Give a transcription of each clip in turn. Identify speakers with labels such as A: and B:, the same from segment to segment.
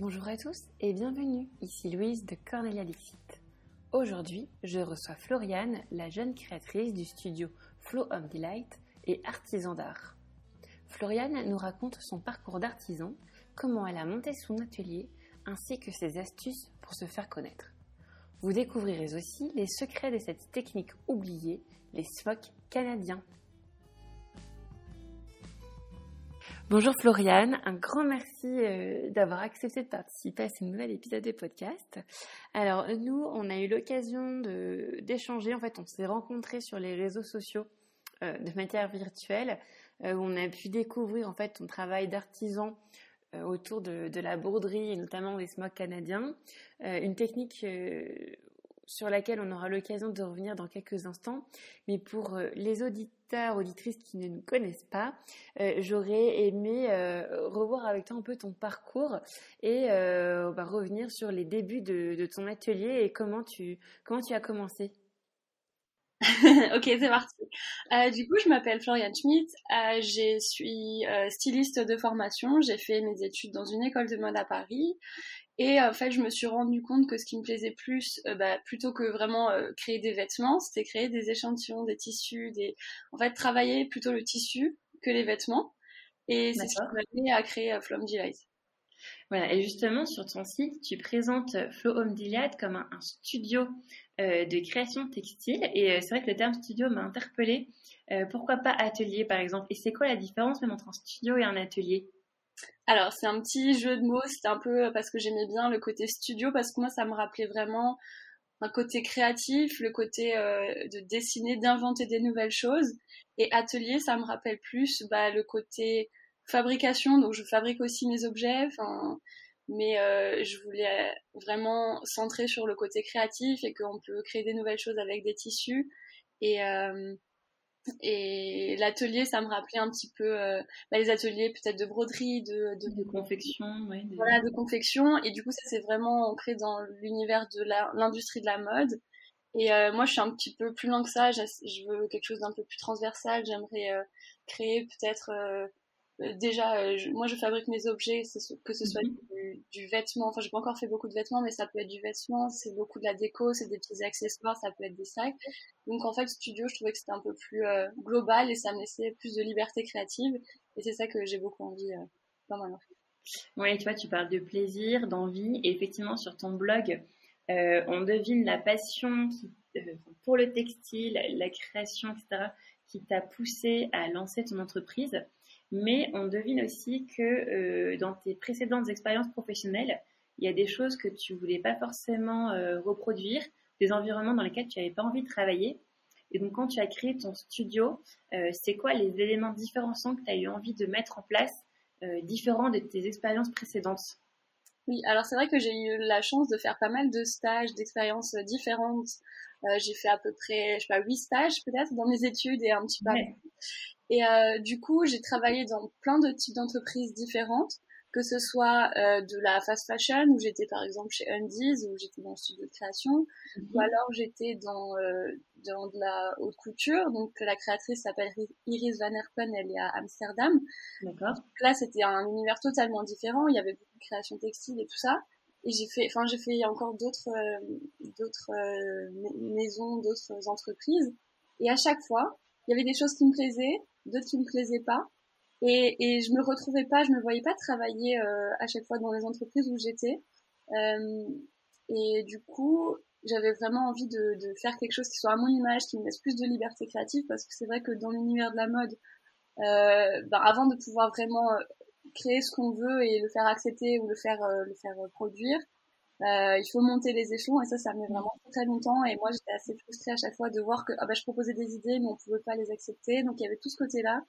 A: Bonjour à tous et bienvenue, ici Louise de Cornelia Dixit. Aujourd'hui, je reçois Floriane, la jeune créatrice du studio Flow Home Delight et artisan d'art. Floriane nous raconte son parcours d'artisan, comment elle a monté son atelier, ainsi que ses astuces pour se faire connaître. Vous découvrirez aussi les secrets de cette technique oubliée, les smocks canadiens. Bonjour Floriane, un grand merci euh, d'avoir accepté de participer à ce nouvel épisode de podcast. Alors nous, on a eu l'occasion d'échanger, en fait on s'est rencontrés sur les réseaux sociaux euh, de manière virtuelle, euh, où on a pu découvrir en fait ton travail d'artisan autour de, de, la broderie et notamment des smocks canadiens, une technique sur laquelle on aura l'occasion de revenir dans quelques instants. Mais pour euh, les auditeurs, auditrices qui ne nous connaissent pas, euh, j'aurais aimé euh, revoir avec toi un peu ton parcours et bah, revenir sur les débuts de, ton atelier et comment tu, comment tu as commencé.
B: ok, c'est parti. du coup, je m'appelle Florian Schmidt. je suis styliste de formation. J'ai fait mes études dans une école de mode à Paris. Et en fait, je me suis rendu compte que ce qui me plaisait plus, euh, bah, plutôt que vraiment euh, créer des vêtements, c'était créer des échantillons, des tissus, des... en fait, travailler plutôt le tissu que les vêtements. Et c'est ce qui m'a amené à créer euh, Home Delight.
A: Voilà, et justement, sur ton site, tu présentes Flow Home comme un, studio de création textile. Et c'est vrai que le terme studio m'a interpellée. pourquoi pas atelier, par exemple? Et c'est quoi la différence même entre un studio et un atelier?
B: Alors, c'est un petit jeu de mots, c'était un peu parce que j'aimais bien le côté studio, parce que moi, ça me rappelait vraiment un côté créatif, le côté euh, de dessiner, d'inventer des nouvelles choses. Et atelier, ça me rappelle plus bah, le côté fabrication, donc je fabrique aussi mes objets, mais euh, je voulais vraiment centrer sur le côté créatif et qu'on peut créer des nouvelles choses avec des tissus. Et, euh, et l'atelier, ça me rappelait un petit peu euh, bah, les ateliers peut-être de broderie, de,
A: de, confection.
B: Voilà, de confection. Et du coup, ça s'est vraiment ancré dans l'univers de l'industrie de la mode. Et euh, moi, je suis un petit peu plus loin que ça. Je veux quelque chose d'un peu plus transversal. J'aimerais euh, créer peut-être euh, déjà, euh, moi je fabrique mes objets, que ce soit mhm. du, vêtement, enfin j'ai pas encore fait beaucoup de vêtements, mais ça peut être du vêtement, c'est beaucoup de la déco, c'est des petits accessoires, ça peut être des sacs. Donc en fait, studio, je trouvais que c'était un peu plus euh, global et ça me laissait plus de liberté créative. Et c'est ça que j'ai beaucoup envie dans ma.
A: Oui, tu vois, tu parles de plaisir, d'envie, et effectivement sur ton blog, on devine la passion qui, pour le textile, la création, etc., qui t'a poussé à lancer ton entreprise mais on devine aussi que euh, dans tes précédentes expériences professionnelles, il y a des choses que tu voulais pas forcément euh, reproduire, des environnements dans lesquels tu n'avais pas envie de travailler. Et donc, quand tu as créé ton studio, euh, c'est quoi les éléments différenciants que tu as eu envie de mettre en place, différents de tes expériences précédentes?
B: Oui, alors c'est vrai que j'ai eu la chance de faire pas mal de stages, d'expériences différentes. j'ai fait à peu près, je sais pas, huit stages peut-être dans mes études et un petit peu. Et euh, du coup, j'ai travaillé dans plein de types d'entreprises différentes, que ce soit euh, de la fast fashion, où j'étais par exemple chez Undies, où j'étais dans le studio de création, mhm. ou alors j'étais dans, euh, dans de la haute couture, donc la créatrice s'appelle Iris Van Herpen, elle est à Amsterdam. D'accord. Là, c'était un univers totalement différent, il y avait beaucoup de création textile et tout ça. Et j'ai fait, enfin, j'ai fait encore d'autres, euh, d'autres euh, maisons, d'autres entreprises. Et à chaque fois, il y avait des choses qui me plaisaient, d'autres qui me plaisaient pas. Et, et je me retrouvais pas, je me voyais pas travailler euh, à chaque fois dans les entreprises où j'étais. Euh, et du coup, j'avais vraiment envie de, de, faire quelque chose qui soit à mon image, qui me laisse plus de liberté créative, parce que c'est vrai que dans l'univers de la mode, euh, ben avant de pouvoir vraiment euh, créer ce qu'on veut et le faire accepter ou le faire euh, le faire produire, euh, il faut monter les échelons et ça, ça met vraiment très longtemps. Et moi, j'étais assez frustrée à chaque fois de voir que ah bah, je proposais des idées, mais on pouvait pas les accepter. Donc il y avait tout ce côté-là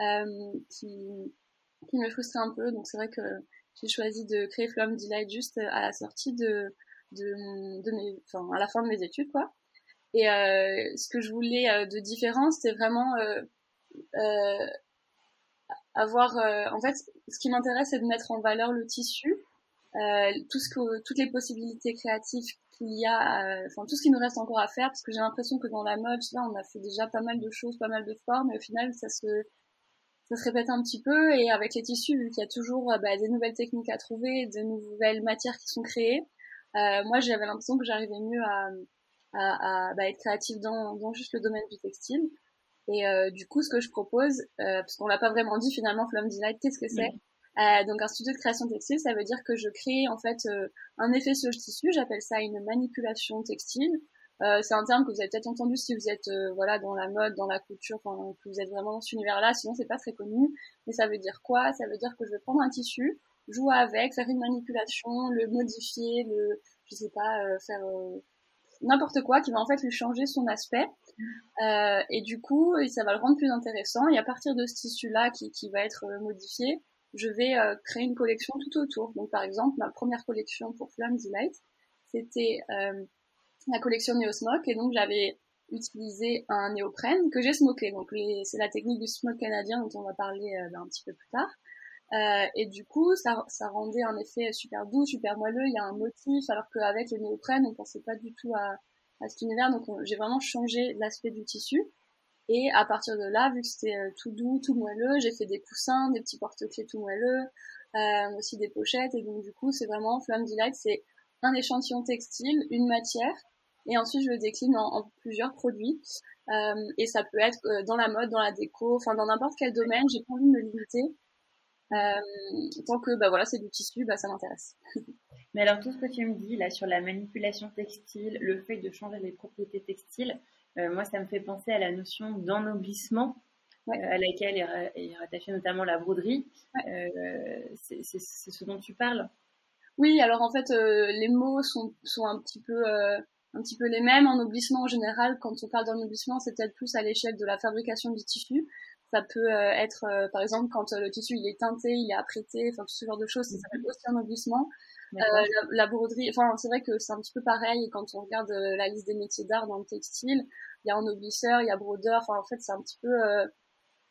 B: euh, qui, qui me frustrait un peu. Donc c'est vrai que j'ai choisi de créer Flamme Delight juste à la sortie de, de, mes, enfin à la fin de mes études, quoi. Et euh, ce que je voulais euh, de différent, c'était vraiment euh, euh, avoir. en fait, ce qui m'intéresse, c'est de mettre en valeur le tissu tout ce que, toutes les possibilités créatives qu'il y a, euh, enfin tout ce qui nous reste encore à faire, parce que j'ai l'impression que dans la mode, là, on a fait déjà pas mal de choses, pas mal de formes, et au final, ça se, ça se répète un petit peu. Et avec les tissus, vu qu'il y a toujours bah, des nouvelles techniques à trouver, de nouvelles matières qui sont créées, moi j'avais l'impression que j'arrivais mieux à, à, à bah, être créative dans, dans juste le domaine du textile. Et euh, du coup, ce que je propose, euh, parce qu'on l'a pas vraiment dit finalement, Flum Delight, qu'est-ce que c'est? Euh, Donc un studio de création textile, ça veut dire que je crée en fait euh, un effet sur le tissu. J'appelle ça une manipulation textile. Euh, c'est un terme que vous avez peut-être entendu si vous êtes voilà dans la mode, dans la couture, que vous êtes vraiment dans cet univers-là. Sinon, c'est pas très connu. Mais ça veut dire quoi? Ça veut dire que je vais prendre un tissu, jouer avec, faire une manipulation, le modifier, le, je sais pas, faire n'importe quoi qui va en fait lui changer son aspect. Euh, et du coup, ça va le rendre plus intéressant. Et à partir de ce tissu-là qui, qui, va être euh, modifié, je vais euh, créer une collection tout autour. Donc par exemple, ma première collection pour Flamme Delight, c'était euh, la collection Neosmoke. Et donc j'avais utilisé un néoprène que j'ai smoké. Donc c'est la technique du smoke canadien dont on va parler un petit peu plus tard. Euh, et du coup, ça, rendait un effet super doux, super moelleux. Il y a un motif, alors qu'avec le néoprène, on pensait pas du tout à cet univers. Donc, j'ai vraiment changé l'aspect du tissu. Et à partir de là, vu que c'était euh, tout doux, tout moelleux, j'ai fait des coussins, des petits porte-clés tout moelleux, euh, aussi des pochettes. Et donc, du coup, c'est vraiment Flamme Delight, c'est un échantillon textile, une matière, et ensuite je le décline en, plusieurs produits. Euh, et ça peut être euh, dans la mode, dans la déco, enfin dans n'importe quel domaine. J'ai pas envie de me limiter. Euh, tant que bah voilà c'est du tissu, bah ça m'intéresse.
A: Mais alors tout ce que tu me dis là sur la manipulation textile, le fait de changer les propriétés textiles, moi ça me fait penser à la notion d'ennoblissement euh, à laquelle est, rattachée notamment la broderie. Euh, c'est ce dont tu parles?
B: Oui, alors en fait euh, les mots sont, sont un petit peu un petit peu les mêmes. Ennoblissement en général, quand on parle d'ennoblissement, c'est peut-être plus à l'échelle de la fabrication du tissu. Ça peut euh, être, euh, par exemple, quand euh, le tissu il est teinté, il est apprêté, enfin tout ce genre de choses, ça s'appelle aussi ennoblissement. La, la, broderie, enfin c'est vrai que c'est un petit peu pareil quand on regarde la liste des métiers d'art dans le textile. Il y a ennoblisseur, il y a brodeur. Enfin en fait c'est un petit peu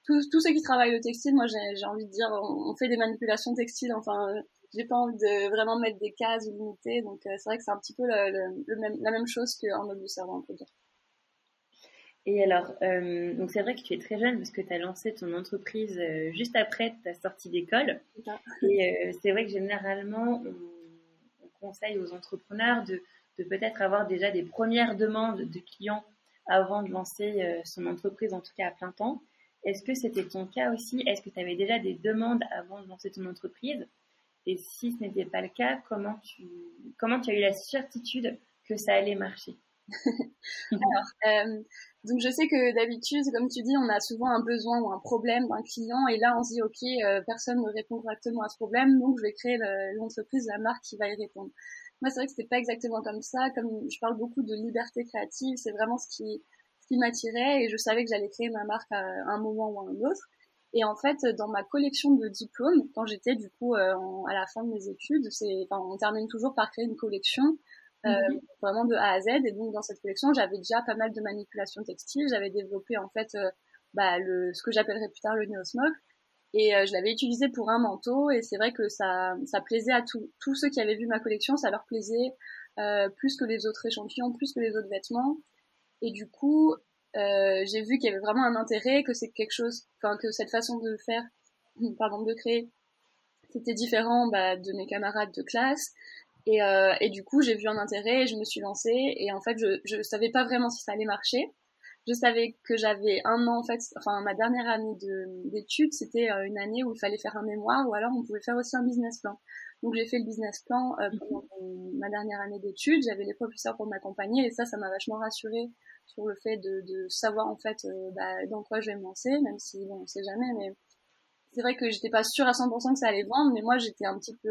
B: tous, tous ceux qui travaillent le textile. Moi j'ai envie de dire, on, fait des manipulations textiles. Enfin j'ai pas envie de vraiment mettre des cases limitées. Donc c'est vrai que c'est un petit peu le, le, même, la même chose qu'un ennoblisseur, on peut dire.
A: Et alors, euh, donc c'est vrai que tu es très jeune parce que tu as lancé ton entreprise euh, juste après ta sortie d'école. Et euh, c'est vrai que généralement, on, conseille aux entrepreneurs de, de peut-être avoir déjà des premières demandes de clients avant de lancer son entreprise, en tout cas à plein temps. Est-ce que c'était ton cas aussi? Est-ce que tu avais déjà des demandes avant de lancer ton entreprise? Et si ce n'était pas le cas, comment tu, comment tu as eu la certitude que ça allait marcher?
B: Alors, donc je sais que d'habitude, comme tu dis, on a souvent un besoin ou un problème d'un client et là on se dit ok, euh, personne ne répond correctement à ce problème, donc je vais créer l'entreprise, la marque qui va y répondre. Moi c'est vrai que c'était pas exactement comme ça, comme je parle beaucoup de liberté créative, c'est vraiment ce qui ce qui m'attirait et je savais que j'allais créer ma marque à un moment ou à un autre. Et en fait, dans ma collection de diplômes, quand j'étais du coup euh, à la fin de mes études, c'est, enfin, on termine toujours par créer une collection euh, mhm. vraiment de A à Z. Et donc dans cette collection, j'avais déjà pas mal de manipulations textiles. J'avais développé en fait euh, bah, le, ce que j'appellerais plus tard le neosmoke. Et euh, je l'avais utilisé pour un manteau et c'est vrai que ça, ça plaisait à tous ceux qui avaient vu ma collection, ça leur plaisait plus que les autres échantillons, plus que les autres vêtements. Et du coup, j'ai vu qu'il y avait vraiment un intérêt, que c'est quelque chose, enfin que cette façon de faire, pardon, de créer, c'était différent bah, de mes camarades de classe. Et, euh, et du coup, j'ai vu un intérêt et je me suis lancée. Et en fait, je je savais pas vraiment si ça allait marcher. Je savais que j'avais un an en fait, enfin ma dernière année d'études, c'était euh, une année où il fallait faire un mémoire ou alors on pouvait faire aussi un business plan. Donc j'ai fait le business plan euh, pendant ma dernière année d'études. J'avais les professeurs pour m'accompagner et ça, ça m'a vachement rassurée sur le fait de, de savoir en fait euh, bah, dans quoi je vais me lancer, même si bon, on sait jamais. Mais c'est vrai que j'étais pas sûre à 100% que ça allait vendre, mais moi j'étais un petit peu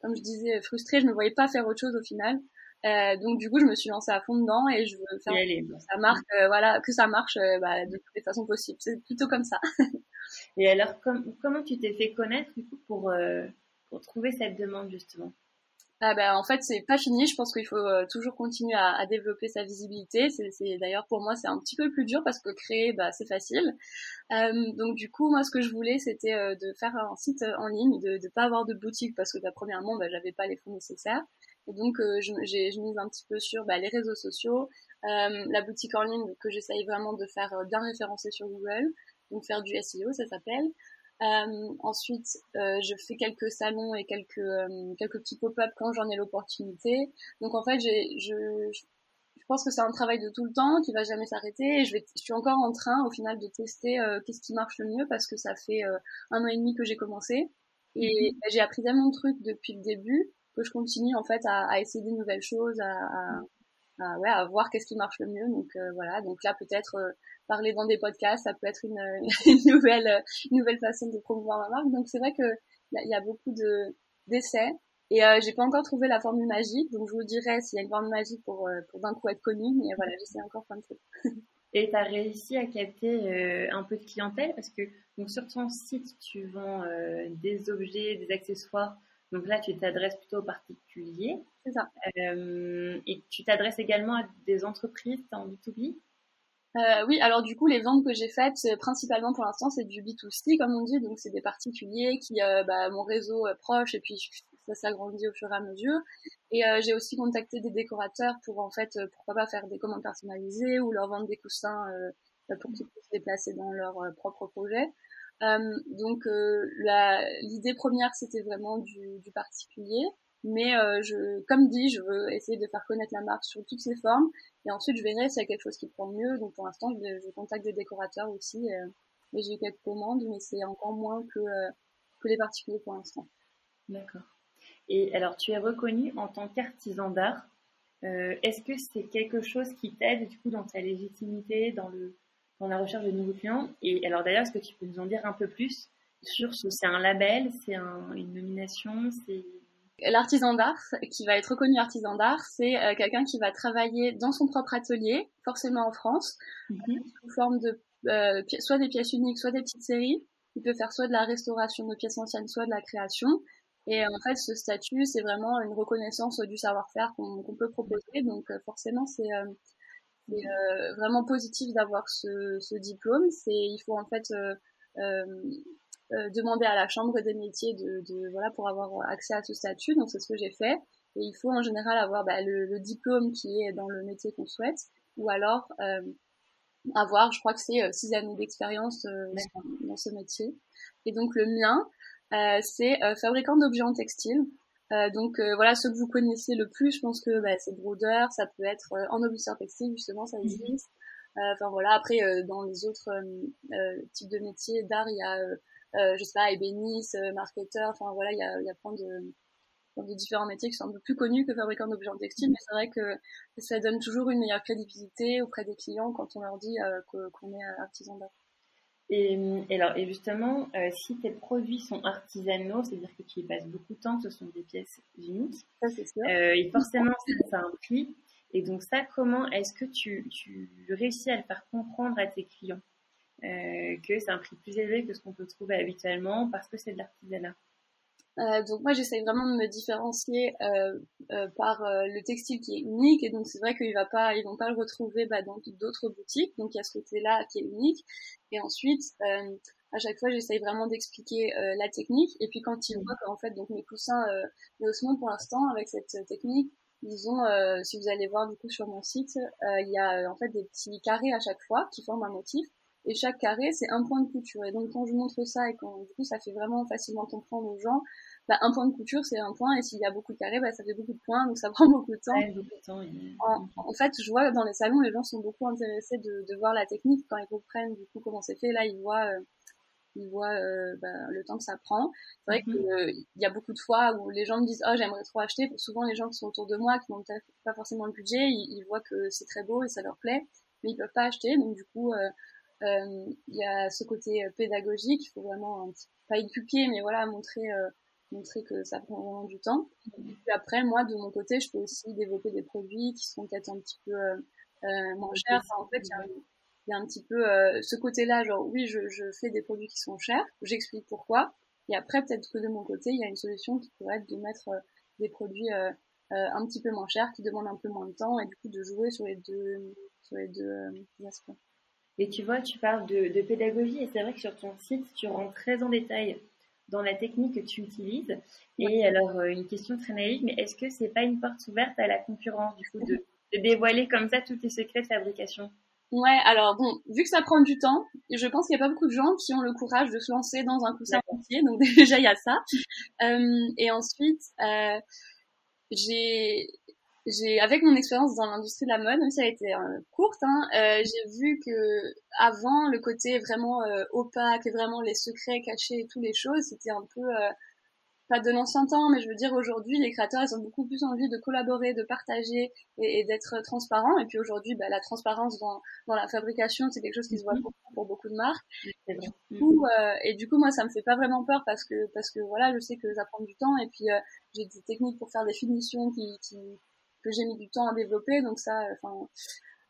B: comme je disais, frustrée, je ne voyais pas faire autre chose au final. Euh, donc du coup, je me suis lancée à fond dedans et je veux faire que ça marche, euh, voilà, que ça marche euh, bah, de toutes les façons possibles. C'est plutôt comme ça.
A: et alors, comment tu t'es fait connaître du coup pour euh, pour trouver cette demande justement?
B: Ah ben, en fait, c'est pas fini. Je pense qu'il faut euh, toujours continuer à, à, développer sa visibilité. C'est, d'ailleurs pour moi, c'est un petit peu plus dur parce que créer, bah, c'est facile. Euh, donc du coup, moi, ce que je voulais, c'était euh, de faire un site en ligne, de ne pas avoir de boutique parce que bah, premièrement, bah, j'avais pas les fonds nécessaires. Et donc, j'ai, mise un petit peu sur bah, les réseaux sociaux, la boutique en ligne que j'essaye vraiment de faire bien référencer sur Google, donc faire du SEO, ça s'appelle. ensuite, je fais quelques salons et quelques quelques petits pop-up quand j'en ai l'opportunité. Donc en fait, j'ai je, je pense que c'est un travail de tout le temps qui va jamais s'arrêter. Et je vais, je suis encore en train au final de tester qu'est-ce qui marche le mieux parce que ça fait un an et demi que j'ai commencé et mmh j'ai appris tellement de trucs depuis le début que je continue en fait à, à essayer des nouvelles choses, à, à, ouais, à voir qu'est-ce qui marche le mieux. Donc euh, voilà, donc là peut-être euh, parler dans des podcasts, ça peut être une, une nouvelle une nouvelle façon de promouvoir ma marque. Donc c'est vrai que il y, a beaucoup de d'essais et euh, j'ai pas encore trouvé la formule magique. Donc je vous dirais s'il y a une formule magique pour euh, pour d'un coup être connu, mais voilà, j'essaie encore plein de trucs.
A: Et tu as réussi à capter un peu de clientèle? Parce que donc sur ton site, tu vends des objets, des accessoires donc là, tu t'adresses plutôt aux particuliers.
B: C'est ça.
A: Euh, et tu t'adresses également à des entreprises en B2B
B: euh, oui, alors du coup, les ventes que j'ai faites, principalement pour l'instant, c'est du B2C, comme on dit, donc c'est des particuliers qui, euh, bah, mon réseau est proche, et puis ça s'agrandit au fur et à mesure. Et euh, j'ai aussi contacté des décorateurs pour, en fait, pourquoi pas faire des commandes personnalisées ou leur vendre des coussins pour qu'ils puissent les placer dans leur propre projet. Euh, donc euh, l'idée première c'était vraiment du, particulier, mais euh, comme dit, je veux essayer de faire connaître la marque sur toutes ses formes, et ensuite je verrai s'il y a quelque chose qui prend mieux. Donc pour l'instant, je, contacte des décorateurs aussi, et j'ai quelques commandes, mais c'est encore moins que les particuliers pour l'instant.
A: D'accord. Et alors, tu es reconnu en tant qu'artisan d'art. Est-ce que c'est quelque chose qui t'aide du coup dans ta légitimité, dans le dans la recherche de nouveaux clients. Et alors d'ailleurs, est-ce que tu peux nous en dire un peu plus sur ce C'est un label, c'est un, une nomination, c'est
B: L'artisan d'art, qui va être reconnu artisan d'art, c'est euh, quelqu'un qui va travailler dans son propre atelier, forcément en France, mm-hmm. sous forme de euh, soit des pièces uniques, soit des petites séries. Il peut faire soit de la restauration de pièces anciennes, soit de la création. Et en fait, ce statut, c'est vraiment une reconnaissance du savoir-faire qu'on peut proposer. Donc euh, forcément, c'est c'est euh, vraiment positif d'avoir ce, ce diplôme. C'est il faut en fait euh, euh, demander à la chambre des métiers de, de, voilà pour avoir accès à ce statut. Donc c'est ce que j'ai fait. Et il faut en général avoir bah, le, le, diplôme qui est dans le métier qu'on souhaite, ou alors avoir, je crois que c'est six années d'expérience dans ce métier. Et donc le mien, euh, c'est fabricant d'objets en textile. Euh, donc euh, voilà, ceux que vous connaissez le plus, je pense que bah, c'est brodeur, ça peut être euh, en obuseur textile justement, ça mhm. existe. Enfin voilà, après dans les autres types de métiers d'art, il y a, je sais pas, ébéniste, marketeur, enfin voilà, il y a, il y a plein de de différents métiers qui sont un peu plus connus que fabricant d'objets en textile, mais c'est vrai que ça donne toujours une meilleure crédibilité auprès des clients quand on leur dit qu'on est artisan d'art.
A: Et, alors, et justement, euh, si tes produits sont artisanaux, c'est-à-dire que tu y passes beaucoup de temps, ce sont des pièces uniques,
B: ça, sûr.
A: Euh, et forcément, ça, a un prix. Et donc ça, comment est-ce que tu, tu réussis à le faire comprendre à tes clients euh, que c'est un prix plus élevé que ce qu'on peut trouver habituellement parce que c'est de l'artisanat?
B: Euh, donc moi j'essaie vraiment de me différencier euh, euh, par euh, le textile qui est unique. Et donc c'est vrai qu'ils va pas ils vont pas le retrouver bah, dans d'autres boutiques. Donc il y a ce côté là qui est unique. Et ensuite euh, à chaque fois j'essaie vraiment d'expliquer la technique. Et puis quand ils voient qu'en fait donc mes coussins euh, Osmond pour l'instant avec cette technique ils ont si vous allez voir du coup sur mon site il y a en fait des petits carrés à chaque fois qui forment un motif et chaque carré c'est un point de couture et donc quand je montre ça et quand du coup ça fait vraiment facilement comprendre aux gens bah, un point de couture, c'est un point, et s'il y a beaucoup de carrés, bah, ça fait beaucoup de points, donc ça prend beaucoup de temps. en, fait, je vois dans les salons, les gens sont beaucoup intéressés de, de voir la technique quand ils comprennent du coup comment c'est fait. Là, ils voient, euh, ils voient euh, bah, le temps que ça prend. C'est vrai qu'il mhm. euh, y a beaucoup de fois où les gens me disent, oh, j'aimerais trop acheter. Souvent, les gens qui sont autour de moi, qui n'ont pas forcément le budget, ils, voient que c'est très beau et ça leur plaît, mais ils peuvent pas acheter. Donc du coup, il y a ce côté pédagogique. Il faut vraiment un petit, pas éduquer, mais voilà, montrer montrer que ça prend vraiment du temps. Et puis après, moi, de mon côté, je peux aussi développer des produits qui sont peut-être un petit peu euh, euh moins chers. en fait, il y, a un petit peu euh, ce côté-là, genre oui, je, je, fais des produits qui sont chers, j'explique pourquoi. Et après, peut-être que de mon côté, il y a une solution qui pourrait être de mettre euh, des produits un petit peu moins chers, qui demandent un peu moins de temps, et du coup de jouer sur les deux, sur les deux aspects.
A: Et tu vois, tu parles de, de pédagogie, et c'est vrai que sur ton site, tu rentres très en détail dans la technique que tu utilises. Et alors, euh, une question très naïve, mais est-ce que c'est pas une porte ouverte à la concurrence, du coup, de, dévoiler comme ça tous tes secrets de fabrication?
B: Ouais, alors bon, vu que ça prend du temps, je pense qu'il n'y a pas beaucoup de gens qui ont le courage de se lancer dans un coussin entier, donc déjà il y a ça. Euh, et ensuite, euh, j'ai, j'ai, avec mon expérience dans l'industrie de la mode, même si elle a été euh, courte, hein, euh, j'ai vu que avant le côté vraiment euh, opaque et vraiment les secrets cachés et toutes les choses, c'était un peu pas de l'ancien temps, mais je veux dire aujourd'hui, les créateurs, ils ont beaucoup plus envie de collaborer, de partager et, d'être transparents. Et puis aujourd'hui, bah, la transparence dans, dans la fabrication, c'est quelque chose qui se voit beaucoup pour beaucoup de marques. Et du, coup, euh, et du coup, moi, ça me fait pas vraiment peur parce que parce que voilà, je sais que ça prend du temps. Et puis euh, j'ai des techniques pour faire des finitions qui, qui que j'ai mis du temps à développer. Donc ça, enfin.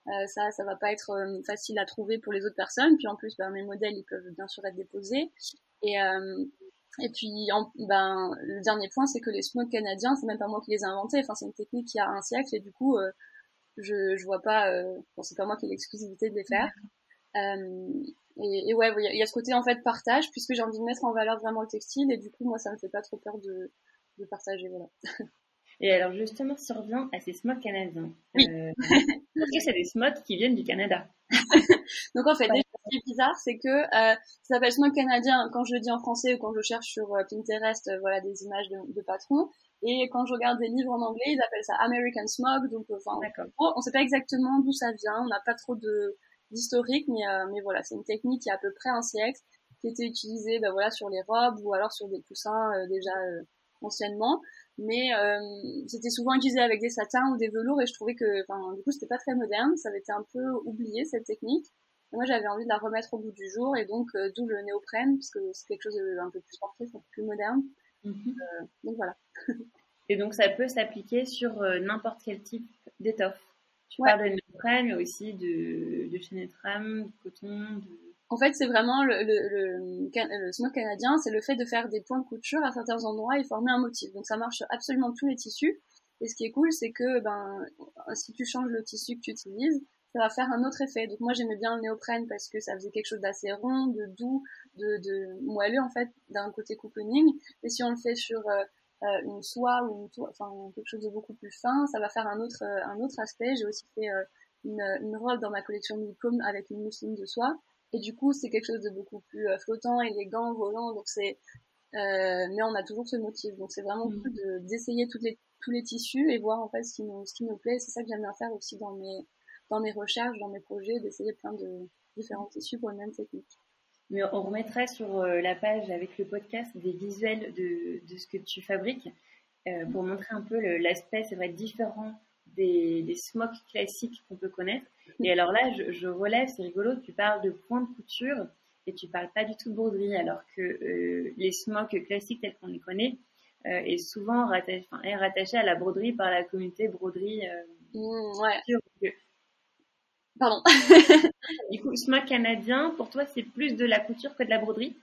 B: Euh, ça, ça va pas être euh, facile à trouver pour les autres personnes. Puis en plus, bah, mes modèles, ils peuvent bien sûr être déposés. Et, euh, et puis, ben, le dernier point, c'est que les smokes canadiens, c'est même pas moi qui les ai inventés. Enfin, c'est une technique qui a un siècle et du coup, euh, je, je vois pas, euh, bon, c'est pas moi qui ai l'exclusivité de les faire. Euh, et, et, ouais, il y, a ce côté en fait partage puisque j'ai envie de mettre en valeur vraiment le textile et du coup, moi, ça me fait pas trop peur de, de partager, voilà.
A: Et alors justement, on revient à ces smokes canadiens, oui. euh, que c'est des smokes qui viennent du Canada
B: Donc en fait, ce qui est bizarre, c'est que euh, ça s'appelle smoke canadien quand je le dis en français ou quand je cherche sur euh, Pinterest, euh, voilà des images de, de, patrons. Et quand je regarde des livres en anglais, ils appellent ça American Smog. Donc euh, enfin, on ne sait pas exactement d'où ça vient. On n'a pas trop de d'historique, mais mais voilà, c'est une technique qui a à peu près un siècle, qui était utilisée, ben voilà, sur les robes ou alors sur des coussins déjà anciennement mais euh, c'était souvent utilisé avec des satins ou des velours et je trouvais que du coup c'était pas très moderne. Ça avait été un peu oublié cette technique. Et moi j'avais envie de la remettre au bout du jour et donc euh, d'où le néoprène parce que c'est quelque chose d'un peu plus sportif un peu plus moderne. Mhm. euh, donc voilà.
A: Et donc ça peut s'appliquer sur euh, n'importe quel type d'étoffe. Tu parles de néoprène mais aussi de, de chaîne de coton de
B: en fait, c'est vraiment le, le, le, smoke canadien, c'est le fait de faire des points de couture à certains endroits et former un motif. Donc ça marche absolument tous les tissus. Et ce qui est cool, c'est que ben, si tu changes le tissu que tu utilises, ça va faire un autre effet. Donc moi j'aimais bien le néoprène parce que ça faisait quelque chose d'assez rond, de doux, de, de moelleux en fait, d'un côté cocooning. Et si on le fait sur euh, euh, une soie ou une enfin quelque chose de beaucoup plus fin, ça va faire un autre euh, un autre aspect. J'ai aussi fait une, une robe dans ma collection Milcom avec une mousseline de soie. Et du coup, c'est quelque chose de beaucoup plus euh, flottant, élégant, volant. Donc c'est, euh, mais on a toujours ce motif. Donc c'est vraiment mm. cool de, d'essayer toutes les, tous les tissus et voir en fait ce qui nous, ce qui nous plaît. C'est ça que j'aime bien faire aussi dans mes, dans mes recherches, dans mes projets, d'essayer plein de différents tissus pour une même technique.
A: Mais on remettrait sur euh, la page avec le podcast des visuels de, de ce que tu fabriques euh, pour montrer un peu l'aspect, c'est vrai, différent des, des smocks classiques qu'on peut connaître. Et alors là, je, je relève, c'est rigolo, tu parles de point de couture et tu parles pas du tout de broderie, alors que euh, les smocks classiques tels qu'on les connaît euh, est souvent rattaché, enfin, est rattaché à la broderie par la communauté broderie. Euh,
B: mmh, ouais. Pardon.
A: du coup, smock canadien, pour toi, c'est plus de la couture que de la broderie?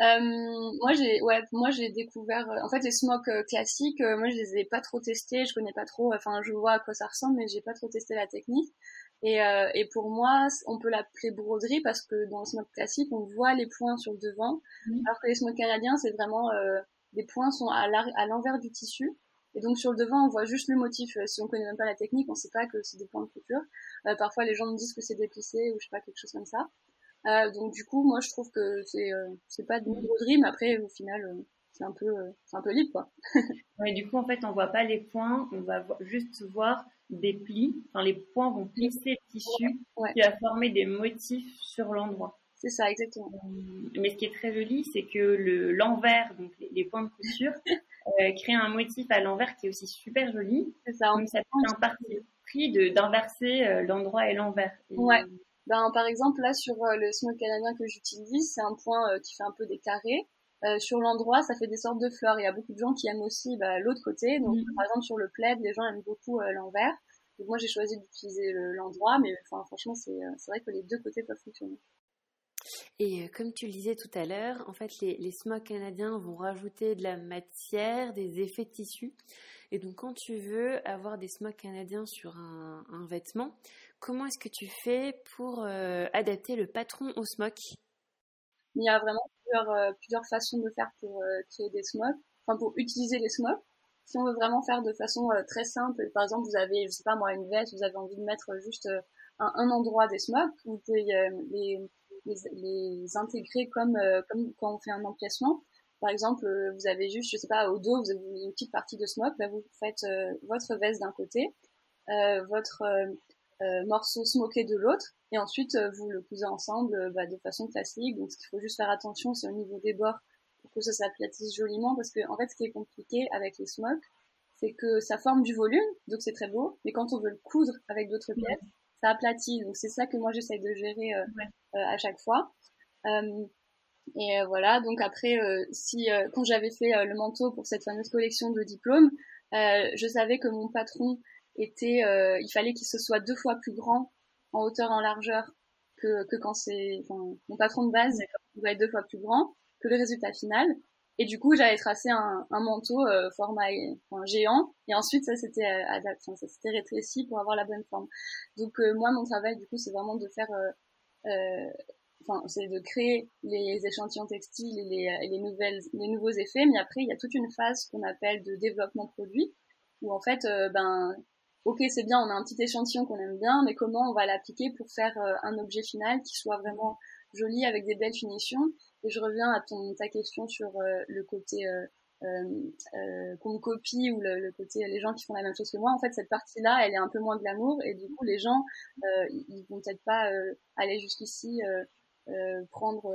B: Euh, moi j'ai ouais moi j'ai découvert euh, en fait les smocks euh, classiques moi je les ai pas trop testés je connais pas trop enfin je vois à quoi ça ressemble mais j'ai pas trop testé la technique et, et pour moi on peut l'appeler broderie parce que dans le smock classique on voit les points sur le devant mmh. alors que les smocks canadiens c'est vraiment les points sont à l'envers du tissu et donc sur le devant, on voit juste le motif. Si on connaît même pas la technique, on sait pas que c'est des points de couture. Euh, parfois, les gens me disent que c'est déplissé ou je sais pas quelque chose comme ça. Euh, donc du coup, moi je trouve que c'est euh, c'est pas de broderie, mais après au final euh, c'est un peu c'est un peu libre quoi.
A: ouais, du coup en fait on voit pas les points, on va juste voir des plis. Enfin les points vont plisser le tissu qui va former des motifs sur l'endroit.
B: C'est ça exactement.
A: mais ce qui est très joli, c'est que le l'envers, donc les, points de couture, euh, crée un motif à l'envers qui est aussi super joli.
B: C'est ça.
A: Donc ça fait un parti pris de d'inverser l'endroit et l'envers.
B: Ouais. Ben, par exemple, là, sur euh, le smoke canadien que j'utilise, c'est un point euh, qui fait un peu des carrés. Euh, sur l'endroit, ça fait des sortes de fleurs. Il y a beaucoup de gens qui aiment aussi bah, l'autre côté. Donc, mm. par exemple, sur le plaid, les gens aiment beaucoup l'envers. Donc, moi, j'ai choisi d'utiliser l'endroit, mais enfin, franchement, c'est vrai que les deux côtés peuvent fonctionner.
A: Et comme tu le disais tout à l'heure, en fait, les, les smokes canadiens vont rajouter de la matière, des effets de tissu. Et donc, quand tu veux avoir des smokes canadiens sur un, un vêtement, comment est-ce que tu fais pour euh, adapter le patron au smock
B: Il y a vraiment plusieurs, euh, plusieurs façons de faire pour euh, créer des smocks, enfin pour utiliser les smocks. Si on veut vraiment faire de façon très simple, par exemple, vous avez, je sais pas moi, une veste, vous avez envie de mettre juste un, endroit des smocks. Vous pouvez les, les, les, intégrer comme, comme quand on fait un empiècement. Par exemple, vous avez juste, je sais pas, au dos, vous avez une petite partie de smock. Là, vous faites votre veste d'un côté, votre morceau smoké de l'autre, et ensuite vous le cousez ensemble bah, de façon classique. Donc, ce qu'il faut juste faire attention, c'est au niveau des bords pour que ça s'aplatisse joliment, parce que en fait, ce qui est compliqué avec les smokes, c'est que ça forme du volume, donc c'est très beau, mais quand on veut le coudre avec d'autres pièces, ça aplatit. Donc c'est ça que moi j'essaye de gérer euh, euh, à chaque fois. Euh, et voilà, donc après, si quand j'avais fait le manteau pour cette fameuse collection de diplômes, je savais que mon patron était, il fallait qu'il se soit deux fois plus grand en hauteur, en largeur que, que quand c'est, enfin, mon patron de base doit être deux fois plus grand que le résultat final. Et du coup, j'avais tracé un, un manteau euh, format enfin, géant. Et ensuite, ça s'était euh, enfin, ça s'était rétréci pour avoir la bonne forme. Donc euh, moi, mon travail, du coup, c'est vraiment de faire, enfin, c'est de créer les échantillons textiles et les, les nouvelles, les nouveaux effets. Mais après, il y a toute une phase qu'on appelle de développement produit, où en fait, ben, ok, c'est bien, on a un petit échantillon qu'on aime bien, mais comment on va l'appliquer pour faire un objet final qui soit vraiment joli avec des belles finitions? Et je reviens à ton, ta question sur euh, le côté euh, euh, qu'on copie ou le, côté les gens qui font la même chose que moi. En fait, cette partie-là, elle est un peu moins glamour et du coup, les gens, ils vont peut-être pas aller jusqu'ici prendre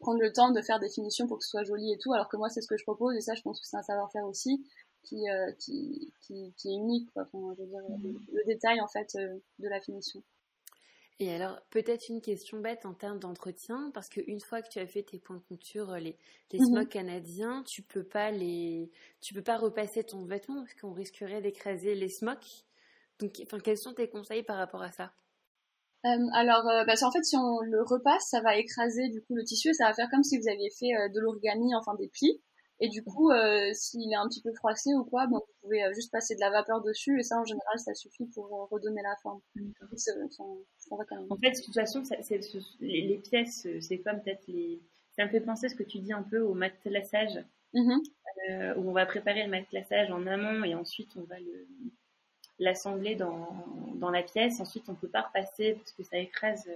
B: prendre le temps de faire des finitions pour que ce soit joli et tout, alors que moi, c'est ce que je propose, et ça, je pense que c'est un savoir-faire aussi qui, qui, qui, qui, est unique, quoi. Enfin, je veux dire, le, le, détail, en fait, de la finition.
C: Et alors, peut-être une question bête en termes d'entretien, parce qu'une fois que tu as fait tes points de couture, euh, les, les mhm. smocks canadiens, tu peux pas les, tu peux pas repasser ton vêtement parce qu'on risquerait d'écraser les smocks. Donc, enfin, quels sont tes conseils par rapport à ça?
B: Euh, alors, euh, bah, en fait, si on le repasse, ça va écraser du coup le tissu et ça va faire comme si vous aviez fait de l'origami, enfin des plis. Et du coup, euh, s'il est un petit peu froissé ou quoi, bon, vous pouvez euh, juste passer de la vapeur dessus et ça, en général, ça suffit pour euh, redonner la forme.
A: En fait, de toute façon, les, pièces, c'est comme peut-être les. Ça me fait penser ce que tu dis un peu au matelassage, mm-hmm. où on va préparer le matelassage en amont et ensuite on va le l'assembler dans, dans la pièce. Ensuite, on peut pas repasser parce que ça écrase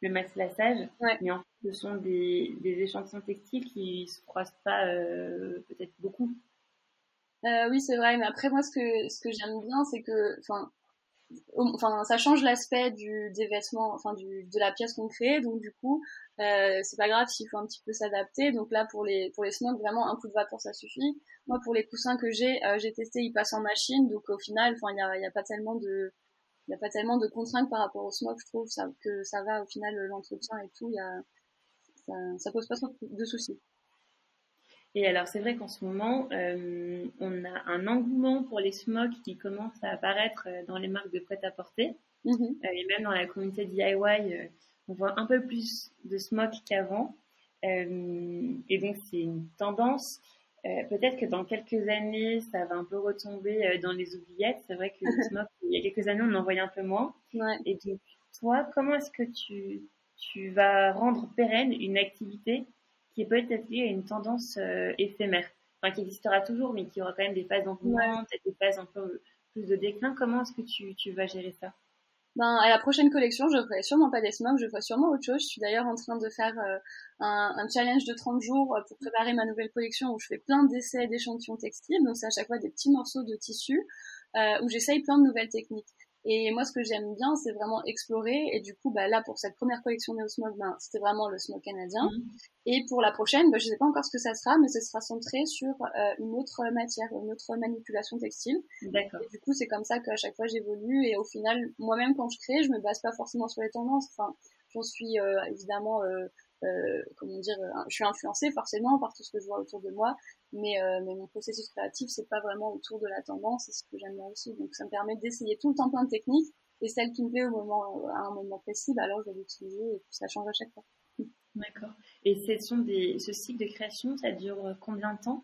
A: le matelassage. Mais en fait, ce sont des, des échantillons textiles qui se croisent pas euh, peut-être beaucoup.
B: Euh, oui, c'est vrai. Mais après, moi, ce que, ce que j'aime bien, c'est que, enfin, ça change l'aspect du, des vêtements, enfin, du, de la pièce qu'on crée. Donc, du coup, euh, c'est pas grave s'il faut un petit peu s'adapter. Donc là, pour les, pour les smokes, vraiment, un coup de vapeur, ça suffit. Moi, pour les coussins que j'ai, j'ai testé, ils passent en machine. Donc, au final, enfin, il y a, pas tellement de, il n'y a pas tellement de contraintes par rapport au smoke, je trouve, que ça va au final l'entretien et tout, y a, ça, ça pose pas de soucis.
A: Et alors c'est vrai qu'en ce moment, euh, on a un engouement pour les smokes qui commence à apparaître euh, dans les marques de prêt-à-porter. Mm-hmm. Euh, et même dans la communauté DIY, on voit un peu plus de smokes qu'avant. et donc c'est une tendance peut-être que dans quelques années, ça va un peu retomber dans les oubliettes. C'est vrai que le smoke, il y a quelques années, on en voyait un peu moins. Et donc, toi, comment est-ce que tu, tu vas rendre pérenne une activité qui peut être liée à une tendance euh, éphémère Enfin, qui existera toujours, mais qui aura quand même des phases d'engouement, peut-être des phases un peu plus de déclin. Comment est-ce que tu, tu vas gérer ça?
B: Ben, à la prochaine collection, je ferai sûrement pas des smokes, je ferai sûrement autre chose. Je suis d'ailleurs en train de faire euh, un, un, challenge de 30 jours euh, pour préparer ma nouvelle collection où je fais plein d'essais d'échantillons textiles. Donc c'est à chaque fois des petits morceaux de tissu euh, où j'essaye plein de nouvelles techniques. Et moi, ce que j'aime bien, c'est vraiment explorer. Et du coup, bah, là, pour cette première collection Neo Smoke, ben, c'était vraiment le smoke canadien. Mhm. Et pour la prochaine, bah, je sais pas encore ce que ça sera, mais ce sera centré sur euh, une autre matière, une autre manipulation textile. D'accord. Et du coup, c'est comme ça qu'à chaque fois, j'évolue. Et au final, moi-même, quand je crée, je me base pas forcément sur les tendances. Enfin, j'en suis euh, évidemment... Euh, euh, comment dire, je suis influencée forcément par tout ce que je vois autour de moi, mais, euh, mais mon processus créatif, c'est pas vraiment autour de la tendance, c'est ce que j'aime aussi. Donc ça me permet d'essayer tout le temps plein de techniques, et celle qui me plaît au moment, à un moment précis, bah alors je vais l'utiliser, et ça change à chaque fois.
A: D'accord. Et ce ce cycle de création, ça dure combien de temps?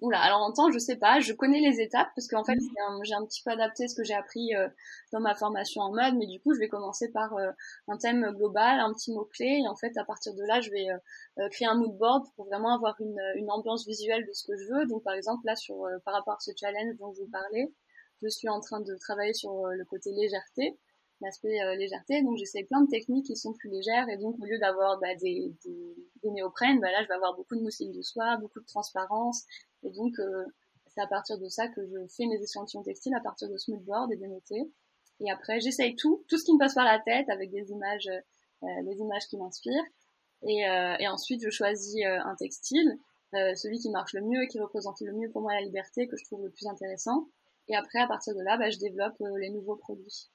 B: Oula, alors en temps, je sais pas, je connais les étapes parce qu'en fait, mhm. j'ai un, petit peu adapté ce que j'ai appris euh, dans ma formation en mode, mais du coup, je vais commencer par euh, un thème global, un petit mot-clé, et en fait, à partir de là, je vais euh, créer un mood board pour vraiment avoir une, une, ambiance visuelle de ce que je veux. Donc, par exemple, là, sur par rapport à ce challenge dont je vous parlais, je suis en train de travailler sur le côté légèreté. l'aspect légèreté. Donc j'essaie plein de techniques qui sont plus légères et donc au lieu d'avoir bah, des, des, des, néoprènes, bah, là je vais avoir beaucoup de mousseline de soie, beaucoup de transparence et donc c'est à partir de ça que je fais mes échantillons textiles à partir de smoothboard et des notés. Et après j'essaye tout, tout ce qui me passe par la tête avec des images, des images qui m'inspirent. Et, et, ensuite je choisis un textile, celui qui marche le mieux et qui représente le mieux pour moi la liberté que je trouve le plus intéressant. Et après, à partir de là, bah, je développe les nouveaux produits.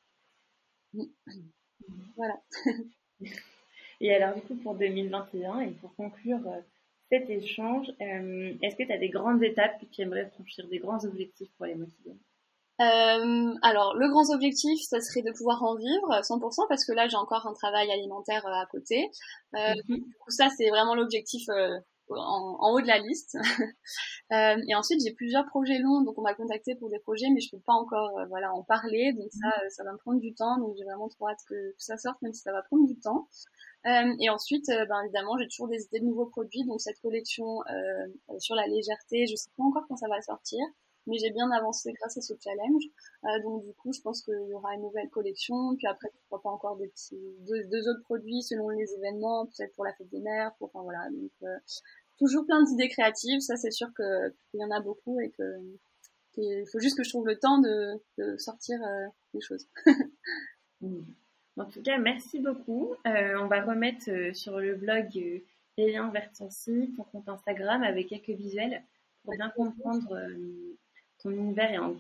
B: Voilà.
D: et alors, du coup, pour 2021, et pour conclure euh, cet échange, euh, est-ce que tu as des grandes étapes que tu aimerais franchir, des grands objectifs pour les motiver?
B: Euh, alors, le grand objectif, ça serait de pouvoir en vivre 100% parce que là, j'ai encore un travail alimentaire à côté. Euh, mhm. Du coup, ça, c'est vraiment l'objectif en, en, haut de la liste. euh, et ensuite, j'ai plusieurs projets longs, donc on m'a contacté pour des projets, mais je peux pas encore euh, voilà en parler, donc ça, mhm. ça va me prendre du temps. Donc j'ai vraiment trop hâte que, ça sorte, même si ça va prendre du temps. Euh, et ensuite, euh, ben, évidemment, j'ai toujours des idées nouveaux produits, donc cette collection euh, sur la légèreté, je sais pas encore quand ça va sortir mais j'ai bien avancé grâce à ce challenge. Euh, donc du coup, je pense qu'il y aura une nouvelle collection, puis après, pourquoi pas encore des petits, deux, autres produits selon les événements, peut-être pour la fête des mères, pour, enfin voilà. Donc euh, toujours plein d'idées créatives, ça c'est sûr qu'il y en a beaucoup et que il faut juste que je trouve le temps de, de sortir euh, des choses.
D: En tout cas, merci beaucoup. Euh, on va remettre euh, sur le blog les liens vers ton site, ton compte Instagram avec quelques visuels pour bien comprendre ton univers et en,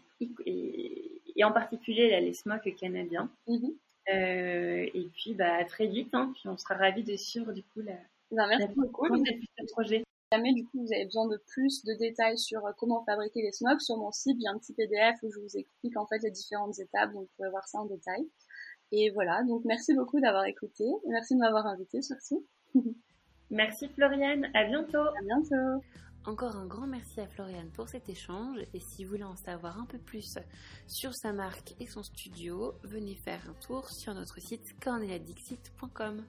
D: et, en particulier les smocks canadiens. Euh, et puis bah, à très vite, hein, puis on sera ravis de suivre du coup la,
B: ben, merci beaucoup. projet. Si jamais du coup vous avez besoin de plus de détails sur euh, comment fabriquer les smocks, sur mon site il y a un petit PDF où je vous explique en fait les différentes étapes, donc vous pouvez voir ça en détail. Et voilà, donc merci beaucoup d'avoir écouté, merci de m'avoir invité surtout.
D: merci Floriane, à bientôt.
B: À bientôt.
A: Encore un grand merci à Floriane pour cet échange et si vous voulez en savoir un peu plus sur sa marque et son studio, venez faire un tour sur notre site corneladixit.com.